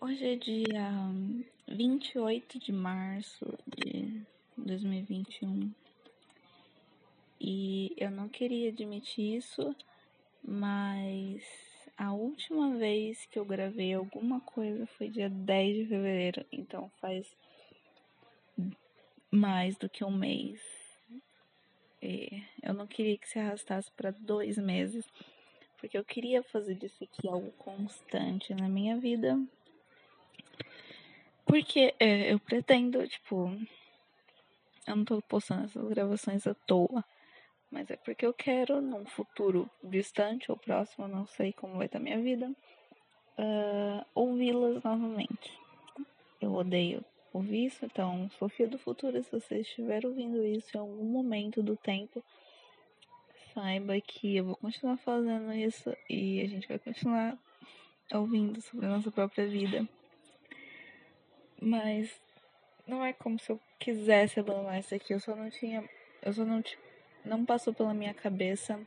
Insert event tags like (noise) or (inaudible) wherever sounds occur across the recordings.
Hoje é dia 28 de março de 2021 e eu não queria admitir isso, mas a última vez que eu gravei alguma coisa foi dia 10 de fevereiro, então faz mais do que um mês. E eu não queria que se arrastasse para dois meses, porque eu queria fazer disso aqui algo constante na minha vida porque é, eu pretendo, tipo. Eu não tô postando essas gravações à toa. Mas é porque eu quero, num futuro distante ou próximo, não sei como vai estar minha vida, uh, ouvi-las novamente. Eu odeio ouvir isso, então, Sofia do Futuro, se você estiver ouvindo isso em algum momento do tempo, saiba que eu vou continuar fazendo isso e a gente vai continuar ouvindo sobre a nossa própria vida. Mas não é como se eu quisesse abandonar isso aqui. Eu só não tinha. Eu só não. Não passou pela minha cabeça.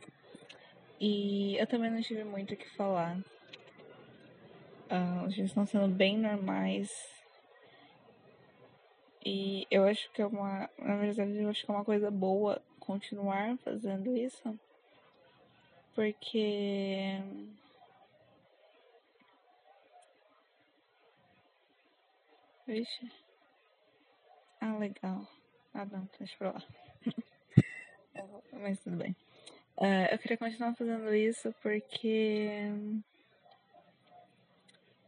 E eu também não tive muito o que falar. Uh, os estão sendo bem normais. E eu acho que é uma. Na verdade, eu acho que é uma coisa boa continuar fazendo isso. Porque Vixe. Ah, legal. Ah, não, deixa pra lá. (laughs) Mas tudo bem. Uh, eu queria continuar fazendo isso porque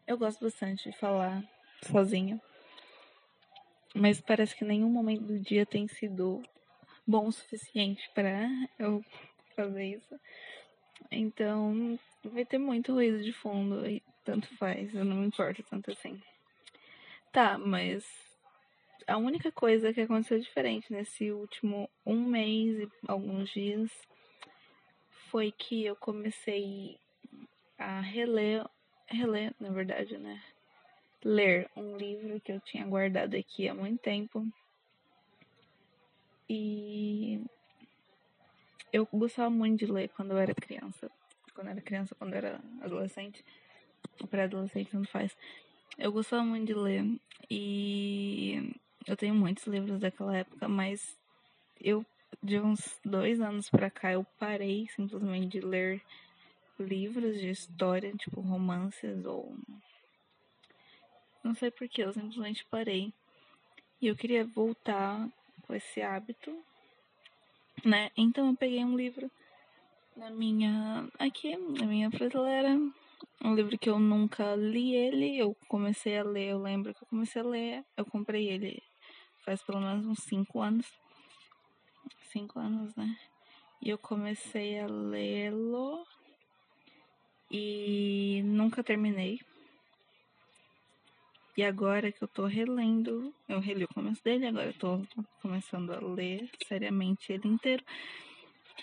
eu gosto bastante de falar sozinha. Mas parece que nenhum momento do dia tem sido bom o suficiente para eu fazer isso. Então, vai ter muito ruído de fundo e tanto faz, eu não me importo tanto assim. Tá, mas a única coisa que aconteceu diferente nesse último um mês e alguns dias foi que eu comecei a reler, reler, na verdade, né? Ler um livro que eu tinha guardado aqui há muito tempo. E eu gostava muito de ler quando eu era criança. Quando eu era criança, quando eu era adolescente, pré-adolescente, tanto faz. Eu gostava muito de ler e eu tenho muitos livros daquela época, mas eu de uns dois anos pra cá eu parei simplesmente de ler livros de história, tipo romances ou. Não sei porquê, eu simplesmente parei. E eu queria voltar com esse hábito, né? Então eu peguei um livro na minha. aqui, na minha prateleira um livro que eu nunca li ele, eu comecei a ler, eu lembro que eu comecei a ler, eu comprei ele faz pelo menos uns 5 anos. 5 anos, né? E eu comecei a lê-lo e nunca terminei. E agora que eu tô relendo, eu reli o começo dele, agora eu tô começando a ler seriamente ele inteiro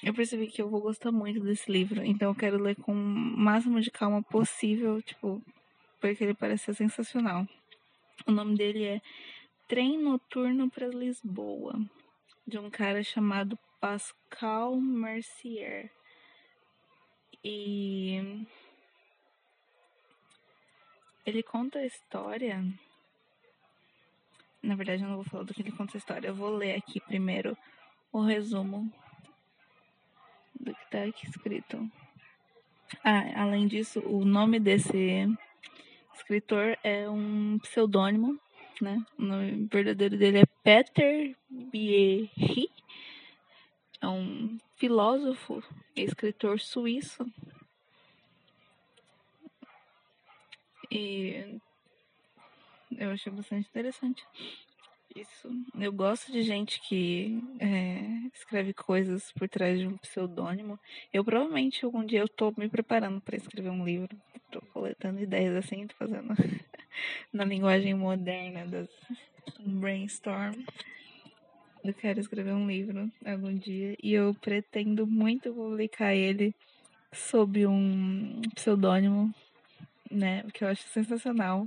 eu percebi que eu vou gostar muito desse livro, então eu quero ler com o máximo de calma possível, tipo, porque ele parece ser sensacional. O nome dele é Trem Noturno para Lisboa, de um cara chamado Pascal Mercier. E ele conta a história. Na verdade, eu não vou falar do que ele conta a história. Eu vou ler aqui primeiro o resumo tá aqui escrito. Ah, além disso, o nome desse escritor é um pseudônimo, né? O nome verdadeiro dele é Peter Bierry. É um filósofo e escritor suíço. E eu achei bastante interessante isso. Eu gosto de gente que é, escreve coisas por trás de um pseudônimo. Eu provavelmente algum dia eu tô me preparando para escrever um livro. Tô coletando ideias assim, tô fazendo (laughs) na linguagem moderna das um brainstorm. Eu quero escrever um livro algum dia e eu pretendo muito publicar ele sob um pseudônimo, né? Que eu acho sensacional.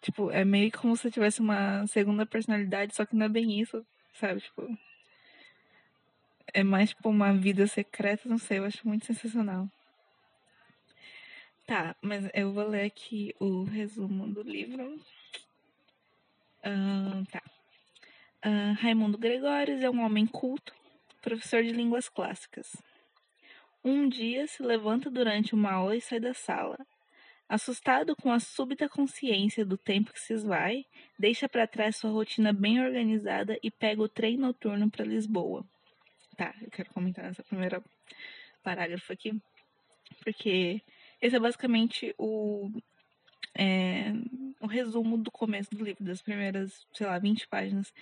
Tipo, é meio como se tivesse uma segunda personalidade, só que não é bem isso, sabe? Tipo. É mais tipo uma vida secreta, não sei, eu acho muito sensacional. Tá, mas eu vou ler aqui o resumo do livro. Uh, tá. Uh, Raimundo Gregórios é um homem culto, professor de línguas clássicas. Um dia se levanta durante uma aula e sai da sala. Assustado com a súbita consciência do tempo que se esvai, deixa para trás sua rotina bem organizada e pega o trem noturno para Lisboa. Tá, eu quero comentar nessa primeira parágrafo aqui, porque esse é basicamente o, é, o resumo do começo do livro, das primeiras, sei lá, 20 páginas.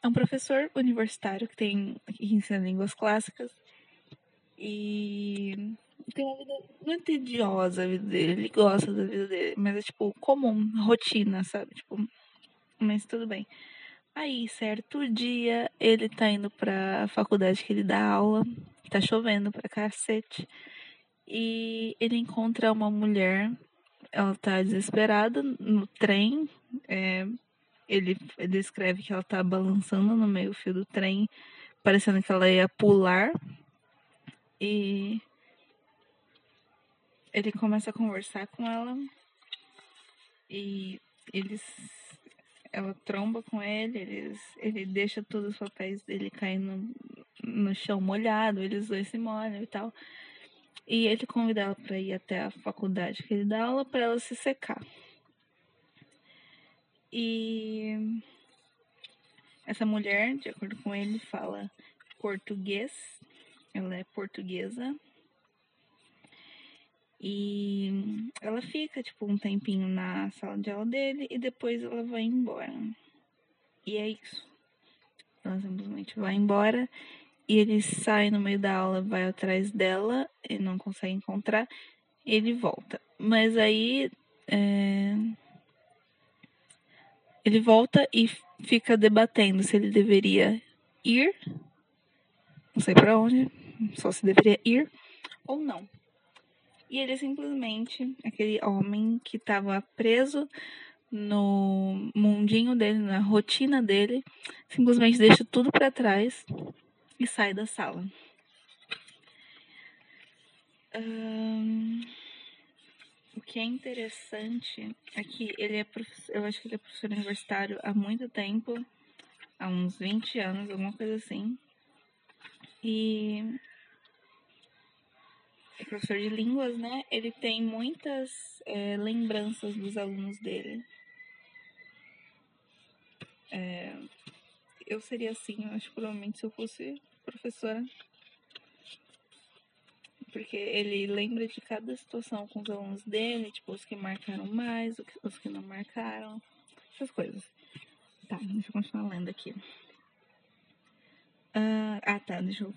É um professor universitário que tem que ensina línguas clássicas e tem uma vida não é tediosa a vida dele, ele gosta da vida dele, mas é tipo comum, rotina, sabe? Tipo, mas tudo bem. Aí, certo dia, ele tá indo pra faculdade que ele dá aula, tá chovendo pra cacete, e ele encontra uma mulher, ela tá desesperada no trem, é, ele, descreve que ela tá balançando no meio fio do trem, parecendo que ela ia pular, e ele começa a conversar com ela, e eles ela tromba com ele, eles, ele deixa todos os papéis dele caindo no, chão molhado, eles dois se molham e tal. E ele convida ela para ir até a faculdade que ele dá aula para ela se secar. E essa mulher, de acordo com ele, fala português. Ela é portuguesa. E ela fica, tipo, um tempinho na sala de aula dele e depois ela vai embora. E é isso. Ela simplesmente vai embora e ele sai no meio da aula, vai atrás dela e não consegue encontrar. Ele volta. Mas aí. É... Ele volta e fica debatendo se ele deveria ir. Não sei para onde. Só se deveria ir ou não. E ele simplesmente, aquele homem que estava preso no mundinho dele, na rotina dele, simplesmente deixa tudo para trás e sai da sala. O que é interessante é que ele é eu acho que ele é professor universitário há muito tempo, há uns 20 anos, alguma coisa assim. E é professor de línguas, né? Ele tem muitas é, lembranças dos alunos dele. É, eu seria assim, eu acho provavelmente se eu fosse professora. Porque ele lembra de cada situação com os alunos dele, tipo, os que marcaram mais, os que não marcaram, essas coisas. Tá, deixa eu continuar lendo aqui. Uh, ah, tá, deixa eu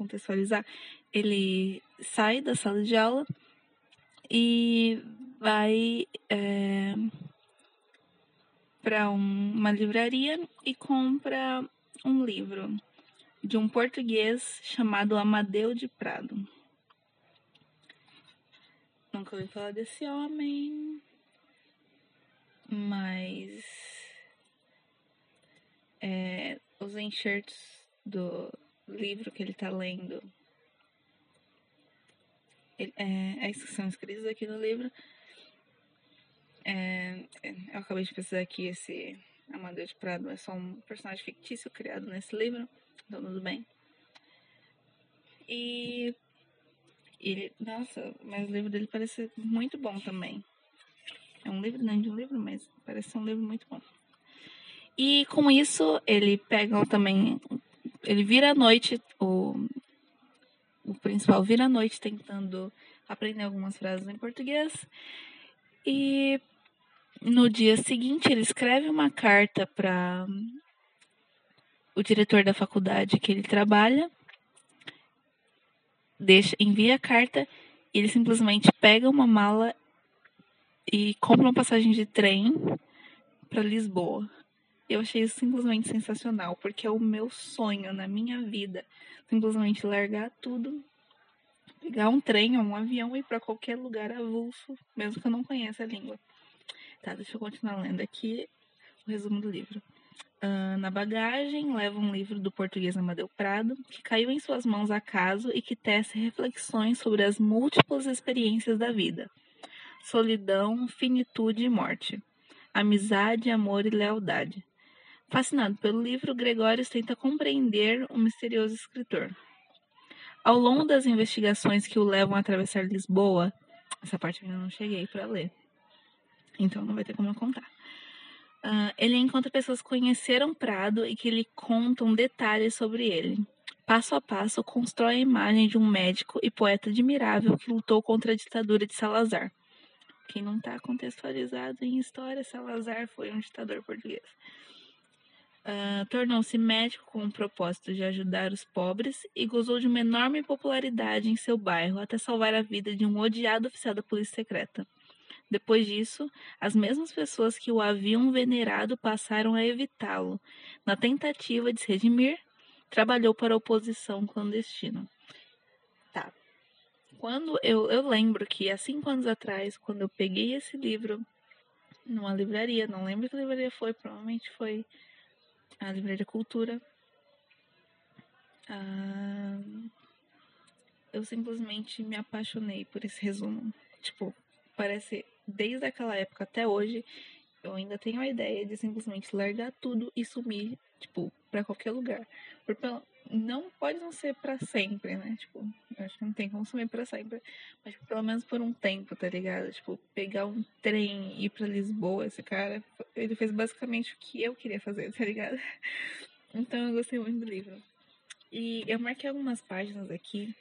contextualizar, ele sai da sala de aula e vai é, para um, uma livraria e compra um livro de um português chamado Amadeu de Prado. Nunca ouvi falar desse homem, mas é, os enxertos do, livro que ele está lendo. Ele, é, é isso que são escritos aqui no livro. É, eu acabei de pesquisar aqui esse Amadeu de Prado é só um personagem fictício criado nesse livro, então tudo bem. E ele, nossa, mas o livro dele parece muito bom também. É um livro, não de um livro, mas parece ser um livro muito bom. E com isso, ele pega também ele vira a noite, o, o principal vira a noite tentando aprender algumas frases em português. E no dia seguinte ele escreve uma carta para o diretor da faculdade que ele trabalha, deixa, envia a carta e ele simplesmente pega uma mala e compra uma passagem de trem para Lisboa. Eu achei isso simplesmente sensacional, porque é o meu sonho na minha vida. Simplesmente largar tudo, pegar um trem ou um avião e ir para qualquer lugar avulso, mesmo que eu não conheça a língua. Tá, deixa eu continuar lendo aqui o resumo do livro. Uh, na bagagem, leva um livro do português Amadeu Prado, que caiu em suas mãos acaso e que tece reflexões sobre as múltiplas experiências da vida: solidão, finitude e morte, amizade, amor e lealdade. Fascinado pelo livro, Gregório tenta compreender o misterioso escritor. Ao longo das investigações que o levam a atravessar Lisboa, essa parte eu ainda não cheguei para ler, então não vai ter como eu contar. Uh, ele encontra pessoas que conheceram Prado e que lhe contam detalhes sobre ele. Passo a passo, constrói a imagem de um médico e poeta admirável que lutou contra a ditadura de Salazar. Quem não está contextualizado em história, Salazar foi um ditador português. Uh, Tornou-se médico com o propósito de ajudar os pobres e gozou de uma enorme popularidade em seu bairro até salvar a vida de um odiado oficial da polícia secreta. Depois disso, as mesmas pessoas que o haviam venerado passaram a evitá-lo. Na tentativa de se redimir, trabalhou para a oposição clandestina. Tá. Quando eu, eu lembro que há cinco anos atrás, quando eu peguei esse livro numa livraria, não lembro que livraria foi, provavelmente foi a Livraria Cultura. Ah, eu simplesmente me apaixonei por esse resumo. Tipo, parece desde aquela época até hoje, eu ainda tenho a ideia de simplesmente largar tudo e sumir, tipo, para qualquer lugar. Porque não pode não ser para sempre, né? Tipo, eu acho que não tem como sumir para sempre, mas tipo, pelo menos por um tempo, tá ligado? Tipo, pegar um trem e ir para Lisboa, esse cara, ele fez basicamente o que eu queria fazer, tá ligado? (laughs) Então eu gostei muito do livro. E eu marquei algumas páginas aqui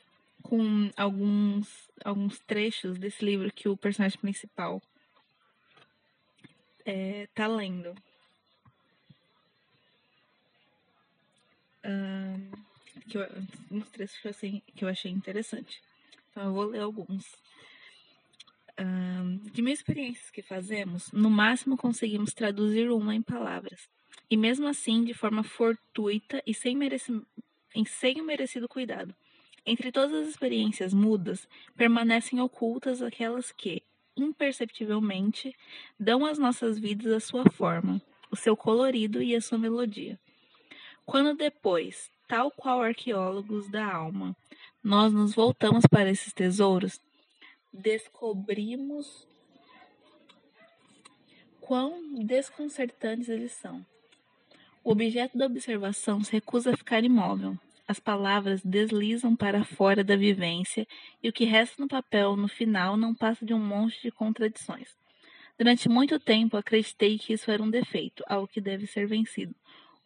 com alguns, alguns trechos desse livro que o personagem principal é, tá lendo. Que eu, uns trechos achei, que eu achei interessante. Então eu vou ler alguns. Um, de mil experiências que fazemos, no máximo conseguimos traduzir uma em palavras. E mesmo assim, de forma fortuita e sem, mereci sem o merecido cuidado. Entre todas as experiências mudas, permanecem ocultas aquelas que, imperceptivelmente, dão às nossas vidas a sua forma, o seu colorido e a sua melodia. Quando depois, tal qual arqueólogos da alma, nós nos voltamos para esses tesouros, descobrimos quão desconcertantes eles são. O objeto da observação se recusa a ficar imóvel, as palavras deslizam para fora da vivência e o que resta no papel no final não passa de um monte de contradições. Durante muito tempo acreditei que isso era um defeito, algo que deve ser vencido.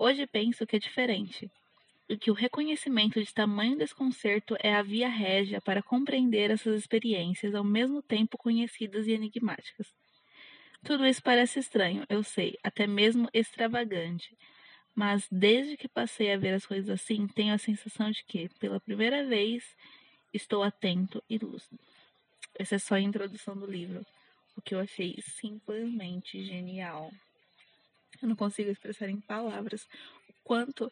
Hoje penso que é diferente e que o reconhecimento de tamanho desconcerto é a via régia para compreender essas experiências ao mesmo tempo conhecidas e enigmáticas. Tudo isso parece estranho, eu sei, até mesmo extravagante, mas desde que passei a ver as coisas assim, tenho a sensação de que, pela primeira vez, estou atento e lúcido. Essa é só a introdução do livro, o que eu achei simplesmente genial. Eu não consigo expressar em palavras o quanto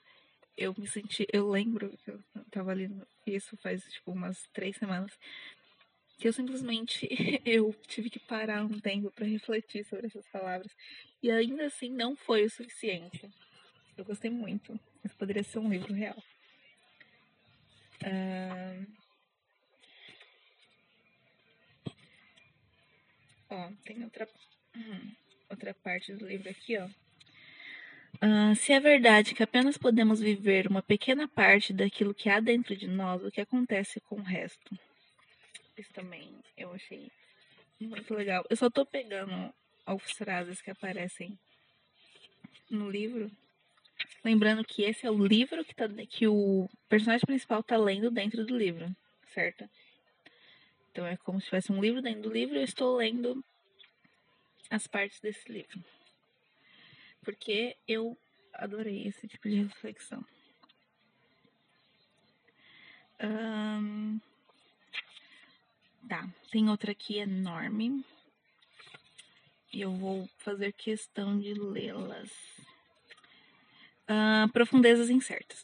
eu me senti. Eu lembro que eu tava ali, isso faz tipo umas três semanas, que eu simplesmente (laughs) eu tive que parar um tempo para refletir sobre essas palavras e ainda assim não foi o suficiente. Eu gostei muito. Isso poderia ser um livro real. Uh... Ó, tem outra, hum, outra parte do livro aqui, ó. Uh, se é verdade que apenas podemos viver uma pequena parte daquilo que há dentro de nós, o que acontece com o resto? Isso também eu achei muito legal. Eu só tô pegando algumas frases que aparecem no livro Lembrando que esse é o livro que, tá, que o personagem principal tá lendo dentro do livro, certo? Então é como se tivesse um livro dentro do livro e eu estou lendo as partes desse livro. Porque eu adorei esse tipo de reflexão. Um, tá, tem outra aqui enorme. E eu vou fazer questão de lê-las. Uh, profundezas incertas.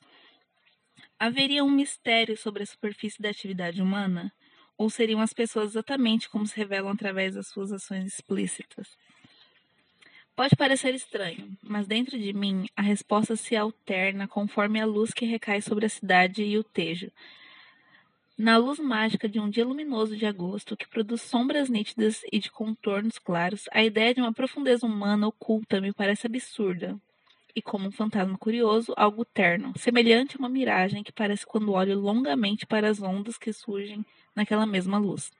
Haveria um mistério sobre a superfície da atividade humana? Ou seriam as pessoas exatamente como se revelam através das suas ações explícitas? Pode parecer estranho, mas dentro de mim a resposta se alterna conforme a luz que recai sobre a cidade e o tejo. Na luz mágica de um dia luminoso de agosto, que produz sombras nítidas e de contornos claros, a ideia de uma profundeza humana oculta me parece absurda. E como um fantasma curioso, algo terno, semelhante a uma miragem que parece quando olho longamente para as ondas que surgem naquela mesma luz.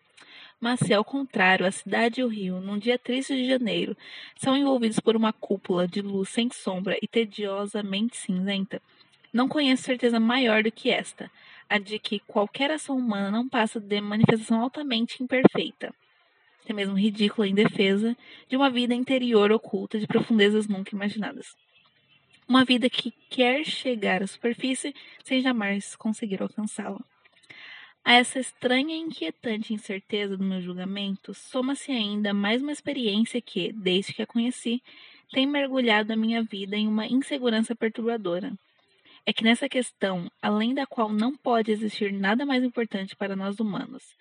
Mas se ao contrário, a cidade e o rio, num dia triste de janeiro, são envolvidos por uma cúpula de luz sem sombra e tediosamente cinzenta, não conheço certeza maior do que esta, a de que qualquer ação humana não passa de manifestação altamente imperfeita, até mesmo ridícula em defesa, de uma vida interior oculta de profundezas nunca imaginadas. Uma vida que quer chegar à superfície sem jamais conseguir alcançá-la. A essa estranha e inquietante incerteza do meu julgamento, soma-se ainda mais uma experiência que, desde que a conheci, tem mergulhado a minha vida em uma insegurança perturbadora. É que nessa questão, além da qual não pode existir nada mais importante para nós humanos,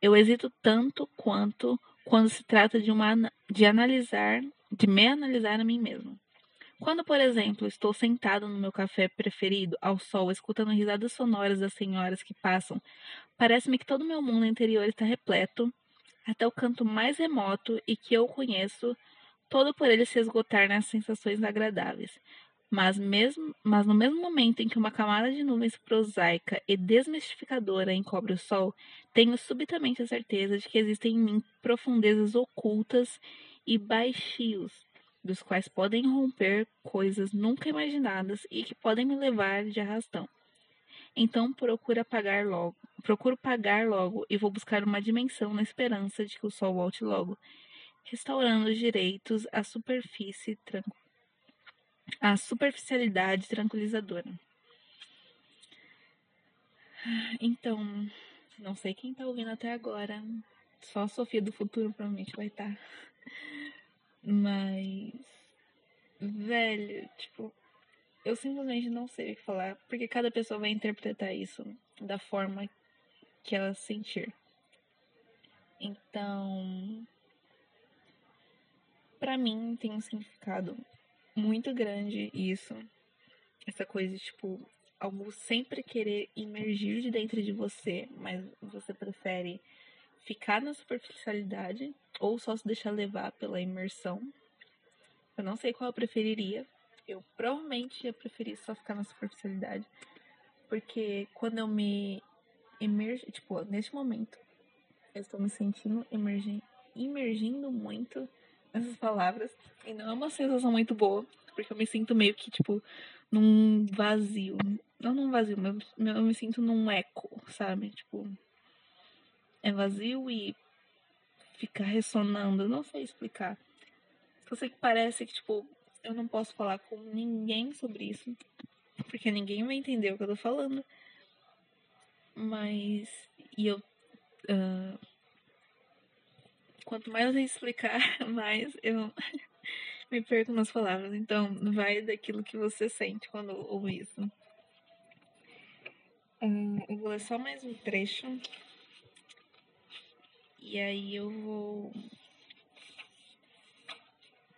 eu hesito tanto quanto quando se trata de, uma, de analisar, de me analisar a mim mesmo. Quando, por exemplo, estou sentado no meu café preferido, ao sol, escutando risadas sonoras das senhoras que passam, parece-me que todo o meu mundo interior está repleto, até o canto mais remoto e que eu conheço, todo por ele se esgotar nas sensações agradáveis. Mas, mesmo, mas no mesmo momento em que uma camada de nuvens prosaica e desmistificadora encobre o sol, tenho subitamente a certeza de que existem em mim profundezas ocultas e baixios dos quais podem romper coisas nunca imaginadas e que podem me levar de arrastão. Então procuro pagar logo, procuro pagar logo e vou buscar uma dimensão na esperança de que o sol volte logo, restaurando os direitos à superfície à superficialidade tranquilizadora. Então, não sei quem tá ouvindo até agora. Só a Sofia do futuro provavelmente vai estar. Tá. Mas, velho, tipo, eu simplesmente não sei o que falar, porque cada pessoa vai interpretar isso da forma que ela sentir. Então, para mim tem um significado muito grande isso. Essa coisa, tipo, algo sempre querer emergir de dentro de você, mas você prefere ficar na superficialidade ou só se deixar levar pela imersão. Eu não sei qual eu preferiria. Eu provavelmente ia preferir só ficar na superficialidade. Porque quando eu me emergo, tipo, neste momento, eu estou me sentindo emergindo, emergindo muito nessas palavras. E não é uma sensação muito boa, porque eu me sinto meio que, tipo, num vazio. Não num vazio, mas eu me sinto num eco, sabe? Tipo, é vazio e fica ressonando. não sei explicar. Só sei que parece que, tipo, eu não posso falar com ninguém sobre isso. Porque ninguém vai entender o que eu tô falando. Mas. E eu. Uh, quanto mais eu explicar, (laughs) mais eu (laughs) me perco nas palavras. Então, vai daquilo que você sente quando ouve isso. Eu vou ler só mais um trecho e aí eu vou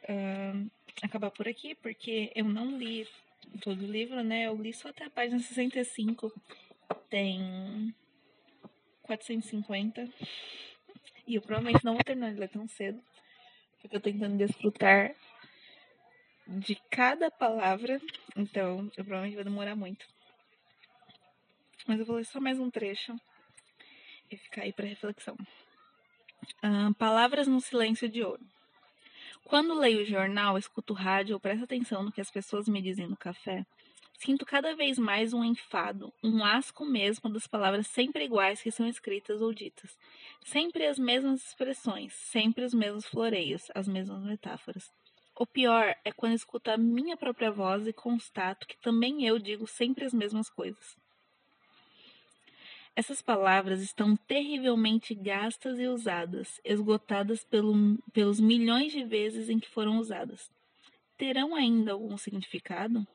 uh, acabar por aqui, porque eu não li todo o livro, né? Eu li só até a página 65. Tem 450. E eu provavelmente não vou terminar de ler tão cedo. Porque eu tô tentando desfrutar de cada palavra. Então, eu provavelmente vou demorar muito. Mas eu vou ler só mais um trecho e ficar aí para reflexão. Ah, palavras no silêncio de ouro. Quando leio o jornal, escuto o rádio ou presto atenção no que as pessoas me dizem no café, sinto cada vez mais um enfado, um asco mesmo das palavras sempre iguais que são escritas ou ditas. Sempre as mesmas expressões, sempre os mesmos floreios, as mesmas metáforas. O pior é quando escuto a minha própria voz e constato que também eu digo sempre as mesmas coisas. Essas palavras estão terrivelmente gastas e usadas, esgotadas pelo, pelos milhões de vezes em que foram usadas. Terão ainda algum significado?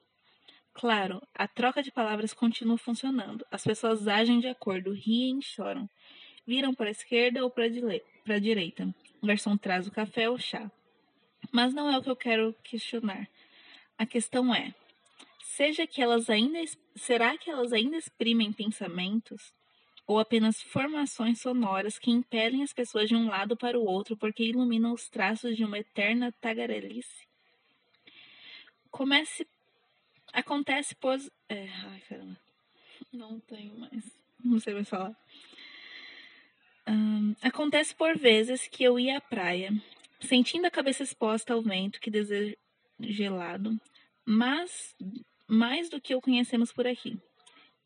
Claro, a troca de palavras continua funcionando. As pessoas agem de acordo, riem e choram. Viram para a esquerda ou para a direita. O garçom traz o café ou chá. Mas não é o que eu quero questionar. A questão é: seja que elas ainda será que elas ainda exprimem pensamentos ou apenas formações sonoras que impelem as pessoas de um lado para o outro porque iluminam os traços de uma eterna tagarelice? Comece acontece pós é, ai caramba. Não tenho mais. Não sei mais falar. Acontece por vezes que eu ia à praia, sentindo a cabeça exposta ao vento que desejo gelado, mas mais do que o conhecemos por aqui.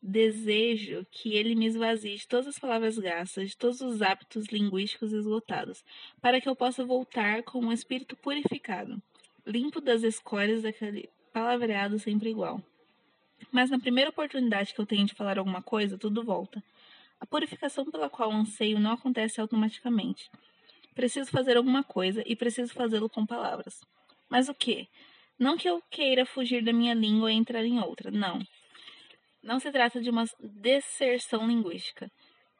Desejo que ele me esvazie de todas as palavras gastas, de todos os hábitos linguísticos esgotados, para que eu possa voltar com um espírito purificado, limpo das escórias daquele palavreado sempre igual. Mas na primeira oportunidade que eu tenho de falar alguma coisa, tudo volta. A purificação pela qual anseio não acontece automaticamente. Preciso fazer alguma coisa e preciso fazê-lo com palavras. Mas o que? Não que eu queira fugir da minha língua e entrar em outra, não. Não se trata de uma deserção linguística.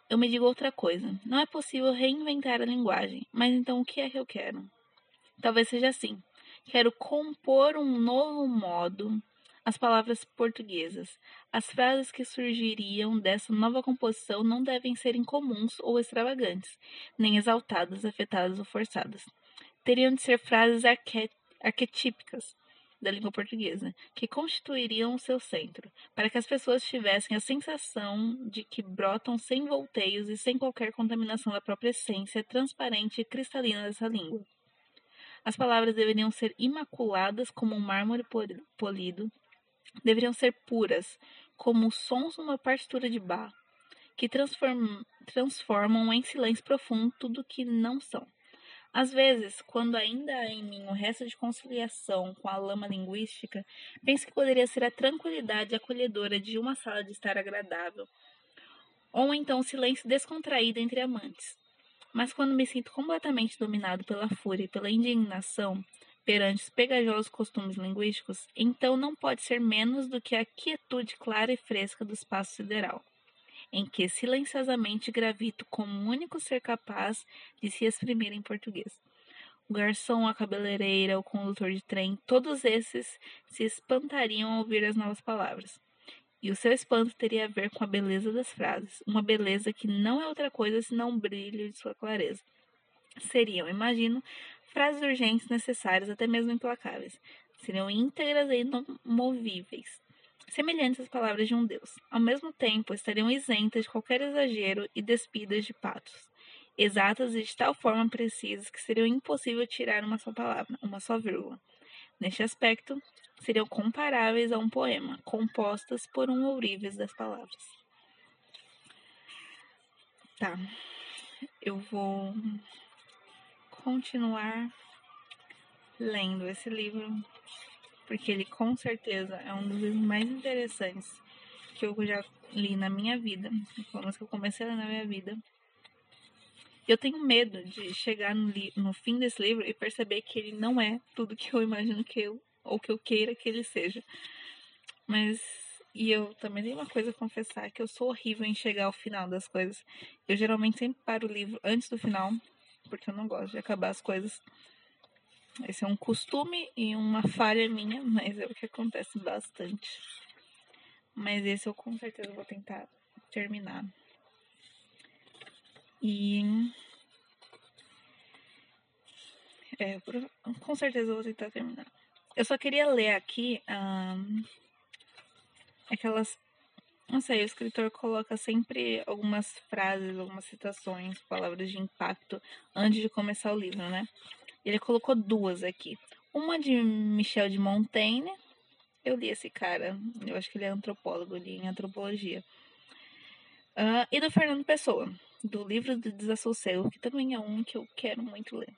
Eu me digo outra coisa. Não é possível reinventar a linguagem, mas então o que é que eu quero? Talvez seja assim. Quero compor um novo modo as palavras portuguesas. As frases que surgiriam dessa nova composição não devem ser incomuns ou extravagantes, nem exaltadas, afetadas ou forçadas. Teriam de ser frases arquetípicas, da língua portuguesa, que constituiriam o seu centro, para que as pessoas tivessem a sensação de que brotam sem volteios e sem qualquer contaminação da própria essência transparente e cristalina dessa língua. As palavras deveriam ser imaculadas como um mármore polido, deveriam ser puras, como sons numa partitura de bar, que transformam, transformam em silêncio profundo tudo que não são. Às vezes, quando ainda há em mim o resto de conciliação com a lama linguística, penso que poderia ser a tranquilidade acolhedora de uma sala de estar agradável, ou então o silêncio descontraído entre amantes. Mas quando me sinto completamente dominado pela fúria e pela indignação perante os pegajosos costumes linguísticos, então não pode ser menos do que a quietude clara e fresca do espaço sideral em que silenciosamente gravito como o único ser capaz de se exprimir em português. O garçom, a cabeleireira, o condutor de trem, todos esses se espantariam ao ouvir as novas palavras. E o seu espanto teria a ver com a beleza das frases, uma beleza que não é outra coisa senão o brilho de sua clareza. Seriam, imagino, frases urgentes, necessárias, até mesmo implacáveis. Seriam íntegras e imovíveis, semelhantes às palavras de um Deus. Ao mesmo tempo, estariam isentas de qualquer exagero e despidas de patos, exatas e de tal forma precisas que seria impossível tirar uma só palavra, uma só vírgula. Neste aspecto, seriam comparáveis a um poema, compostas por um ourives das palavras. Tá, eu vou continuar lendo esse livro porque ele com certeza é um dos livros mais interessantes que eu já li na minha vida, pelo menos que eu comecei a ler na minha vida. Eu tenho medo de chegar no, no fim desse livro e perceber que ele não é tudo que eu imagino que eu ou que eu queira que ele seja. Mas e eu também tenho uma coisa a confessar, que eu sou horrível em chegar ao final das coisas. Eu geralmente sempre paro o livro antes do final, porque eu não gosto de acabar as coisas. Esse é um costume e uma falha minha, (laughs) mas é o que acontece bastante. Mas esse eu com certeza vou tentar terminar. E. É, com certeza eu vou tentar terminar. Eu só queria ler aqui um, aquelas. Não sei, o escritor coloca sempre algumas frases, algumas citações, palavras de impacto antes de começar o livro, né? Ele colocou duas aqui. Uma de Michel de Montaigne. Eu li esse cara. Eu acho que ele é antropólogo, ali em antropologia. Uh, e do Fernando Pessoa, do livro do Desassossego, que também é um que eu quero muito ler.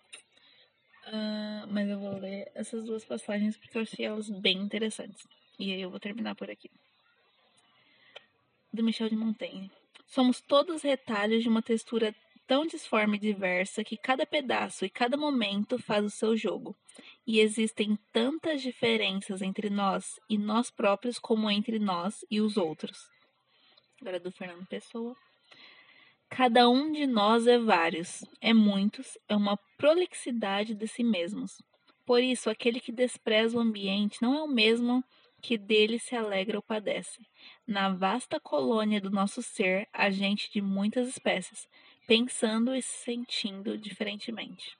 Uh, mas eu vou ler essas duas passagens porque eu achei elas bem interessantes. E aí eu vou terminar por aqui. Do Michel de Montaigne. Somos todos retalhos de uma textura tão disforme e diversa que cada pedaço e cada momento faz o seu jogo. E existem tantas diferenças entre nós e nós próprios como entre nós e os outros. Agora do Fernando Pessoa. Cada um de nós é vários, é muitos, é uma prolixidade de si mesmos. Por isso, aquele que despreza o ambiente não é o mesmo que dele se alegra ou padece. Na vasta colônia do nosso ser, há gente de muitas espécies, pensando e sentindo diferentemente.